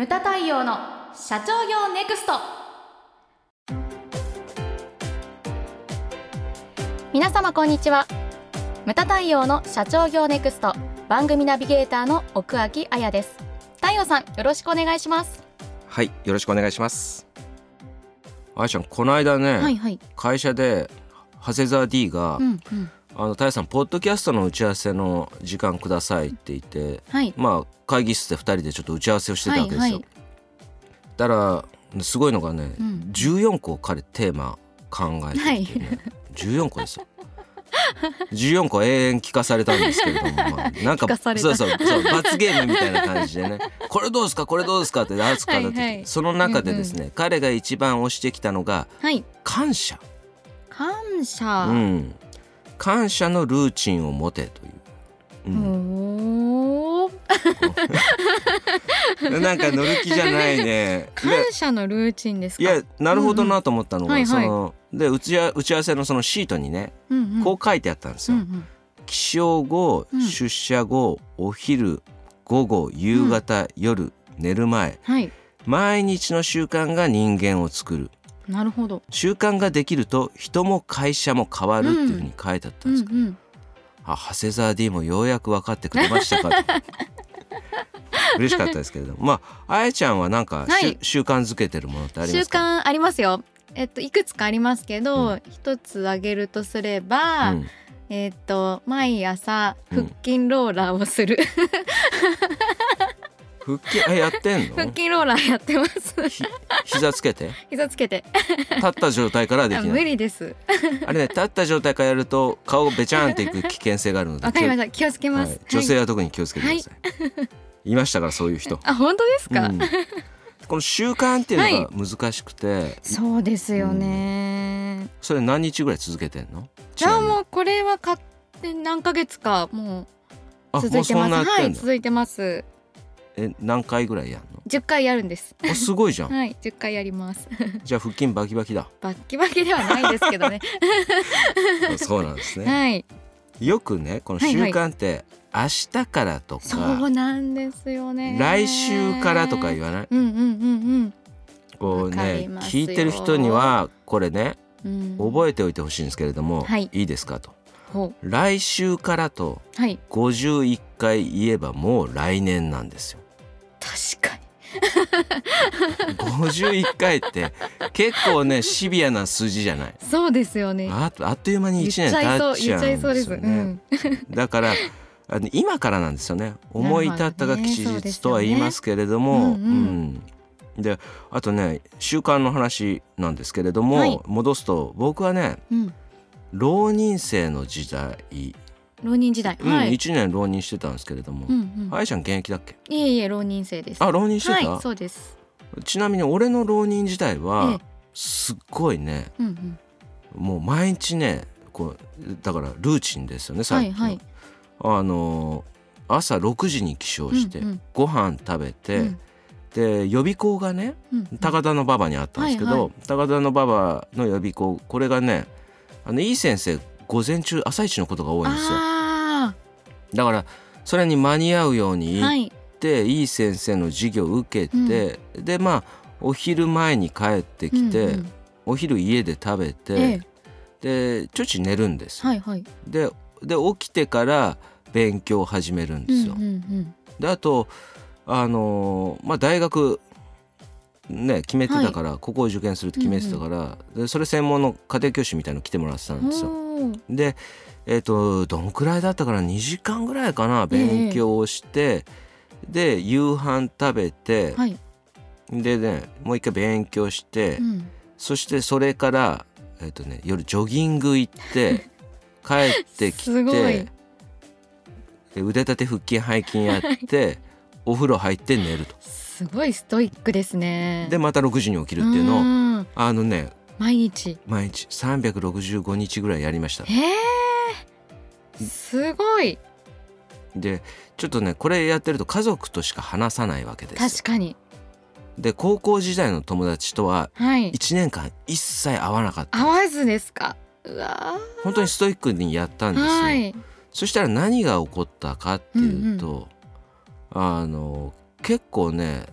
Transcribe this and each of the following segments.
ムタ太陽の社長業ネクスト。皆様こんにちは。ムタ太陽の社長業ネクスト。番組ナビゲーターの奥脇彩です。太陽さんよろしくお願いします。はいよろしくお願いします。あやちゃんこの間ね、はいはい。会社で長谷沢 D が、うんうんあの太陽さんポッドキャストの打ち合わせの時間くださいって言ってはい。まあ会議室で2人でちょっと打ち合わせをしてたわけですよ、はいはい。だからすごいのがね、うん。14個彼テーマ考えてきてね、14個ですよ。14個永遠聞かされたんですけれども、まあ、なんかそうそうそう罰ゲームみたいな感じでね。これどうですか？これどうですか？って熱く語ってはいはいその中でですね、彼が一番推してきたのがはい。感謝、感謝、うん、感謝のルーチンを持てという。うん。なんか乗る気じゃないね。感謝のルーチンですか？いやなるほどなと思ったのが、うんうん。そので打ちあ打ち合わせのそのシートにね、うんうん。こう書いてあったんですよ。うんうん。起床後、うん。出社後お昼午後夕方、夜寝る前。はい。毎日の習慣が人間を作るなるほど。習慣ができると人も会社も変わるっていうふうに書いてあったうんんですけど、うんあ長谷沢 D もようやく分かってくれましたかと。嬉しかったですけれども。まああやちゃんはなんか、はい。習慣づけてるものってあり習ますか？慣ありますよ。えっといくつかありますけど、う一つ挙げるとすれば、うん。えっと毎朝うん。腹筋ローラーをする、腹筋あやってん 腹の筋ローラーやってます。ひ膝つけて。膝つけて。立った状態からはできない。理です。あれね立った状態からやると顔べちゃんっていく危険性があるのでわかりま気をした気をつけます、はい、女性は特に気をつけてください、い、ましたからそういう人、あ本当ですか、うん。この習慣っていうのが難しくて、そうですよね、それ何日ぐらい続けてんの？じゃあうもうこれは買って何ヶ月かもあう続いてます。はい続いてますえ何回ぐらいやん10回やるんです。のあすごいじゃん。はい10回やります。じゃあ腹筋バキバキだ。バッキバキではないですけどね。そうなんですね。はい。よくねこの習慣って明日からとか、そうなんですよね。来週からとか言わない？うんうんうんこうわかりね聞いてる人にはこれねうん。うん覚えておいてほしいんですけれども、はい。いいですかと。ほ来週からとうはい。51回言えばもう来年なんですよ51回って結構ねシビアな数字じゃない？そうですよね。ああっという間に1言っちゃい年経っちゃうんですよね。うん、だから今からなんですよね。思い立ったが吉日とは言いますけれども、であとね習慣の話なんですけれども、はい。戻すと僕はねうん、浪人生の時代、浪人時代。うんはい、1年浪人してたんですけれども、うんうん。あやちゃん現役だっけ？いえいえ浪人生です。あ浪人してた、はいそうです。ちなみに俺の浪人時代えはえすっごいねうんうん。もう毎日ねこうだからルーチンですよねさっきの、はい。はいあのー朝6時に起床して、うんうん。ご飯食べて、うん。で予備校がねうん高田の馬場にあったんですけど、はいはい。高田の馬場の予備校これがねあのいい先生午前中朝一のことが多いんですよ。あだからそれに間に合うように行っあはい。て、い、い先生の授業を受けて、でまあお昼前に帰ってきて、うんうんお昼家で食べて、えでちょち寝るんですよ、はいはい。でで起きてから勉強を始めるんですよ。うんうんであとあのーまあ大学ね決めてたから、ここを受験するって決めてたから、でそれ専門の家庭教師みたいの来てもらってたうんんですよ。でえっ、とどんくらいだったかな？2時間ぐらいかな？勉強をして、で夕飯食べて、はい。でねもう一回勉強して、うん。そしてそれから、えっとね、夜ジョギング行って 帰ってきてで腕立て腹筋背筋やってお風呂入って寝ると。すごいストイックですね。でまた6時に起きるっていうの。をのあのね毎日。毎日。365日ぐらいやりました。へえすごい。でちょっとねこれやってると家族としか話さないわけです。よ確かに。で高校時代の友達とははい。1年間一切会わなかった合わずですか？うわ本当にストイックにやったんですよ、はい。そしたら何が起こったかっていうと、あの結構ね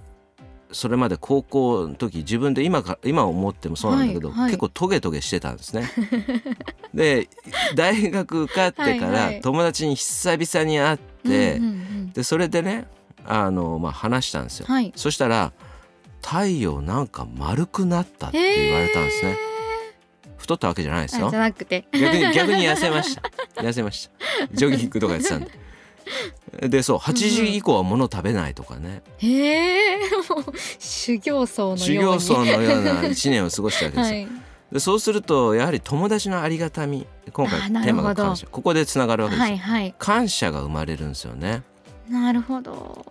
それまで高校の時自分で今か今思ってもそうなんだけど、はいはい。結構トゲトゲしてたんですね。で大学受かってから友達に久々に会って、でそれでねあの、まあ、話したんですよ。はい。そしたら「太陽なんか丸くなった」って言われたんですね。太ったわけじゃないですよ。あじゃ。なくて。逆に逆に痩せました。痩せました。ジョギングとかやってたんで でそう8時以降は物食べないとかね、へえもう 修行僧のよう行僧のような1年を過ごしたわけですよ、はい。でそうするとやはり友達のありがたみ今回テーマるほど。が感謝。ここでつながるわけですよ、はいはい。感謝が生まれるんですよね。なるほど。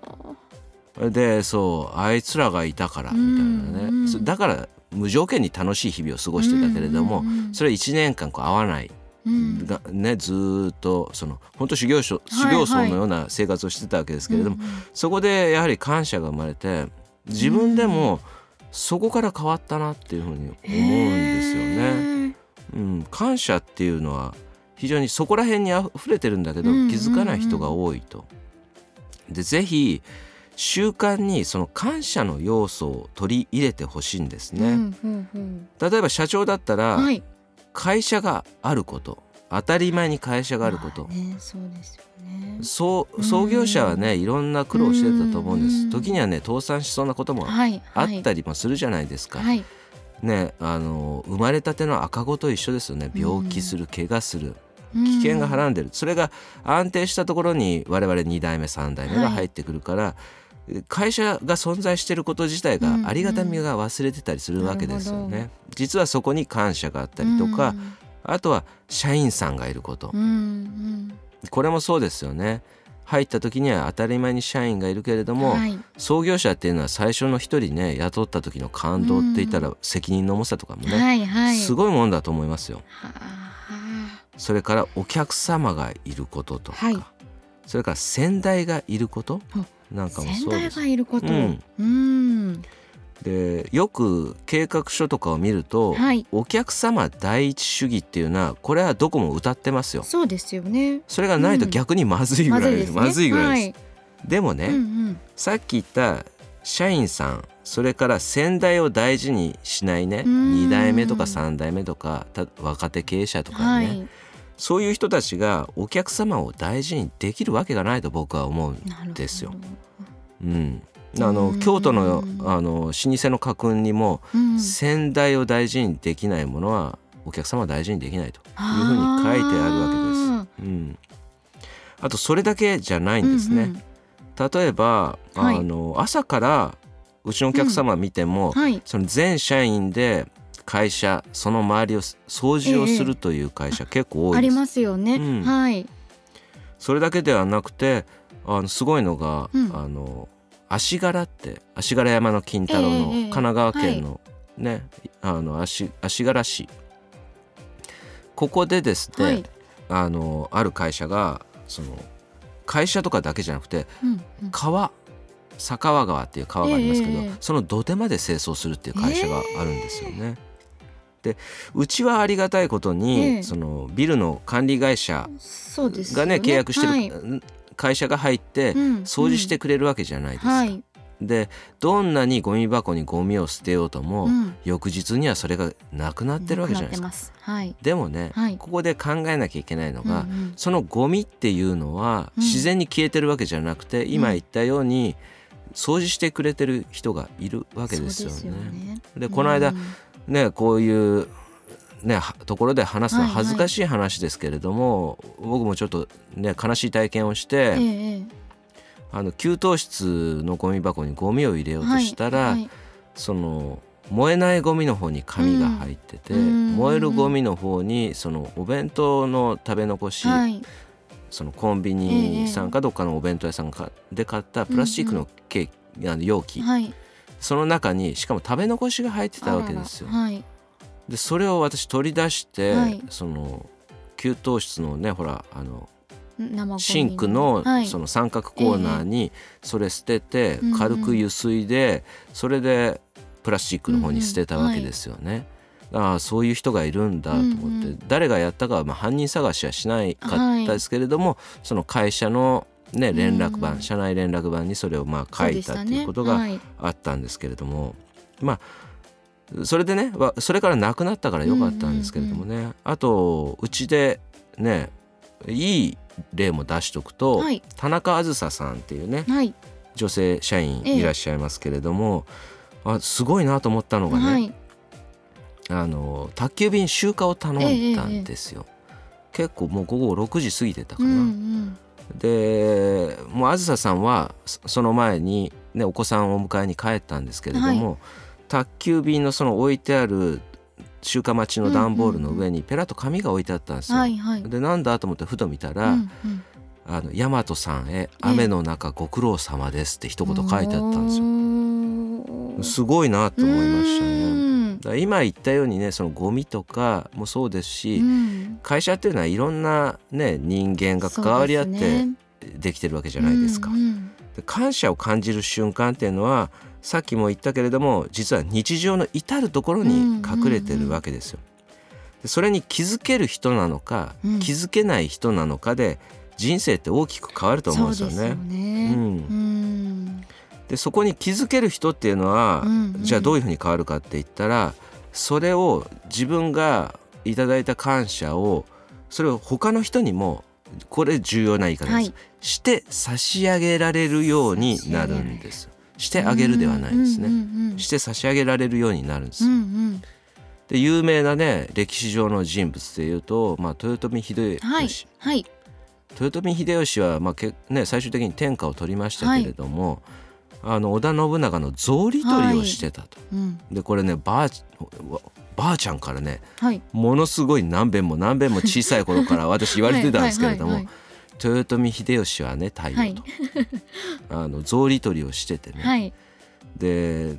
でそうあいつらがいたからみたいなね、うんうんそうだから無条件に楽しい日々を過ごしてたけれども、うんうんうん。それ1年間こう会わない。うんがねずーっとその本当修行僧修行僧のような生活をしてたわけですけれども、そこでやはり感謝が生まれて自分でもそこから変わったなっていうふうに思うんですよね。うん、感謝っていうのは非常にそこら辺にあふれてるんだけど気づかない人が多いと。でぜひ習慣にその感謝の要素を取り入れてほしいんですね。うんうんうん。例えば社長だったらはい会社があること当たり前に会社があること。まあねそうですよね。創業者はねいろんな苦労をしてたと思うんでうん。す時にはね倒産しそうなこともはいあはい。ったりもするじゃないですか、はい。ねあの生まれたての赤子と一緒ですよね。病気する怪我する危危険がはらんでる。それが安定したところに我々2代目3代目が入ってくるから、会社が存在していること自体がありがたみが忘れてたりするわけですよなるね。実はそこに感謝があったりとか、あとは社員さんがいること。うんうん。これもそうですよね。入った時には当たり前に社員がいるけれども、うんはい。創業者っていうのは最初の一人ね雇った時の感動って言ったら責任の重さとかもね、はいはい。すごいもんだと思いますよ。はあそれからお客様がいることとか、はい。それから先代がいることあなんかもそうです。がいること。うん。うん。でよく計画書とかを見ると、はい。お客様第一主義っていうのはこれはどこも歌ってますよ。そうですよね。それがないと逆にまずいぐらいです。まずいぐらいです。でもね、はいうんうん。さっき言った社員さんそれから先代を大事にしないね。うん。2代目とか3代目とかた若手経営者とかね、はいそういう人たちがお客様を大事にできるわけがないと僕は思う。なるほど。ですようん、あのうん。京都のあの老舗の家訓にも、うん。先代を大事にできないものはお客様を大事にできないというふうに書いてあるわけです。うん、あとそれだけじゃないんですね。うんうん例えば、はい。あの朝からうちのお客様見ても、はい。その全社員で会社その周りを掃除をするという会社、結構多いです。ありますよね。うん。はい。それだけではなくてあのすごいのが、うん。あの足柄って足柄山の金太郎のええええ神奈川県のね、あの足足柄市。ここでですね、はい。あのある会社がその会社とかだけじゃなくてうんうん。川坂川川っていう川がありますけど、ええ。その土手まで清掃するっていう会社があるんですよね。でうちはありがたいことに、ええ。そのビルの管理会社がね契約してる、はい。会社が入ってうん掃除してくれるわけじゃないですか。はい。でどんなにゴミ箱にゴミを捨てようとも、うん。翌日にはそれがなくなってるわけじゃないですか。す。はい。でもね、はい。ここで考えなきゃいけないのが、うんうんそのゴミっていうのはうん。自然に消えてるわけじゃなくて、今言ったように掃除してくれてる人がいるわけですよね。そうね。でこの間うんねこういうねはところで話すのははいはい。恥ずかしい話ですけれども、僕もちょっとね悲しい体験をして、ええええ。あの給湯室のゴミ箱にゴミを入れようとしたら、はいはい。その燃えないゴミの方に紙が入ってて、うん燃えるゴミの方にそのお弁当の食べ残し、はい。そのコンビニさんかどっかのお弁当屋さんかで買ったプラスチックのケーキ、あの容器、はいその中にしかも食べ残しが入ってたわけですよ。あ。ららはい。でそれを私取り出して、はい。その給湯室のねほらあのシンクのはい。その三角コーナーにそれ捨てて軽くゆすいでそれでプラスチックの方に捨てたわけですよね。ああそういう人がいるんだと思って、誰がやったかはまあ犯人探しはしないかったですけれども、その会社のね、連絡板、うん。社内連絡板にそれをまあ書いたっていうことがあったんですけれども、まあそれでねわそれからなくなったからよかったんですけれどもね、あとうちでねいい例も出しとくと、はい。田中あずささんっていうねはい。女性社員ええいらっしゃいますけれども、あすごいなと思ったのがね、はい。あの宅急便集荷を頼んだんですよ、結構もう午後6時過ぎてたかうな、んうんでもうあずささんはそその前に、ね、お子さんをお迎えに帰ったんですけれども、宅急便のその置いてある集荷待ちの段ボールの上にペラッと紙が置いてあったんですよ。はいはいでなんだと思ってふと見たら「うんうんあの大和さんへ雨の中ご苦労様です」って一言書いてあったんですよ。んすごいなと思いましたね。今言ったようにねそのゴミとかもそうですし、うん会社っていうのはいろんな、ね、人間が関わり合ってできてるわけじゃないですか。うんうんで感謝を感じる瞬間っていうのはさっきも言ったけれども実は日常の至る所に隠れてるわけですよ。でそれに気づける人なのか、うん気づけない人なのかで人生って大きく変わると思うんですよね。そうよね。うんうんでそこに気づける人っていうのは、うんうん。じゃあどういうふうに変わるかって言ったらそれを自分がいただいた感謝をそれを他の人にもこれ重要な言い方です、はい。して差し上げられるようになるんです。してあげるではないですね、うんうんうんして差し上げられるようになるんです、うんうん。で有名なね歴史上の人物でいうと、まあ、豊臣秀吉、はいはい。豊臣秀吉は、まあけね、最終的に天下を取りましたけれども、あの織田信長の草履取りをしてたと。うん。でこれねばあばあちゃんからねはい。ものすごい何遍も何遍も小さい頃から 私言われてたんですけれども、はいはい豊臣秀吉はね太陽と、はい。あの草履取りをしててね、はい。はいで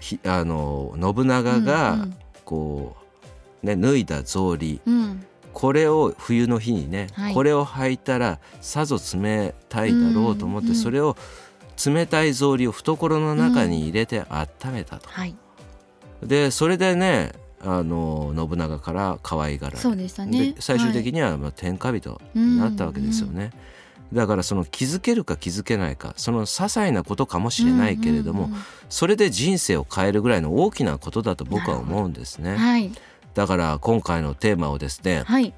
ひあの信長がうんこう、ね、脱いだ草履うん。これを冬の日にね、はい。これを履いたらさぞ冷たいだろうと思って、うんうん。それを冷たい草履を懐の中に入れて温めたと。はい。でそれでねあの信長から可愛がられそうでしたね。で最終的にはまあ天下人になったわけですよね。だからその気づけるか気づけないかその些細なことかもしれないけれども、それで人生を変えるぐらいの大きなことだと僕は思うんですね。はい。だから今回のテーマをですねはい。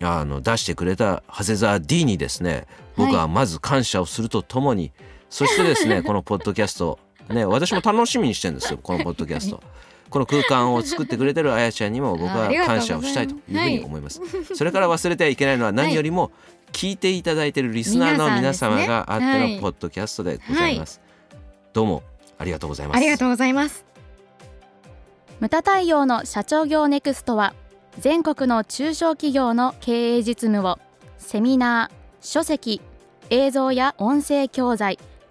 あの出してくれた長谷沢 D にですね僕はまず感謝をするとともに、そしてですね このポッドキャストね私も楽しみにしてるんですよこのポッドキャスト。この空間を作ってくれてるあやちゃんにも僕は感謝をしたいというふうに思います。それから忘れてはいけないのは何よりも聞いていただいているリスナーの皆様があってのポッドキャストでございます。どうもありがとうございます。ありがとうございますムタ太陽の社長業ネクストは全国の中小企業の経営実務をセミナー書籍映像や音声教材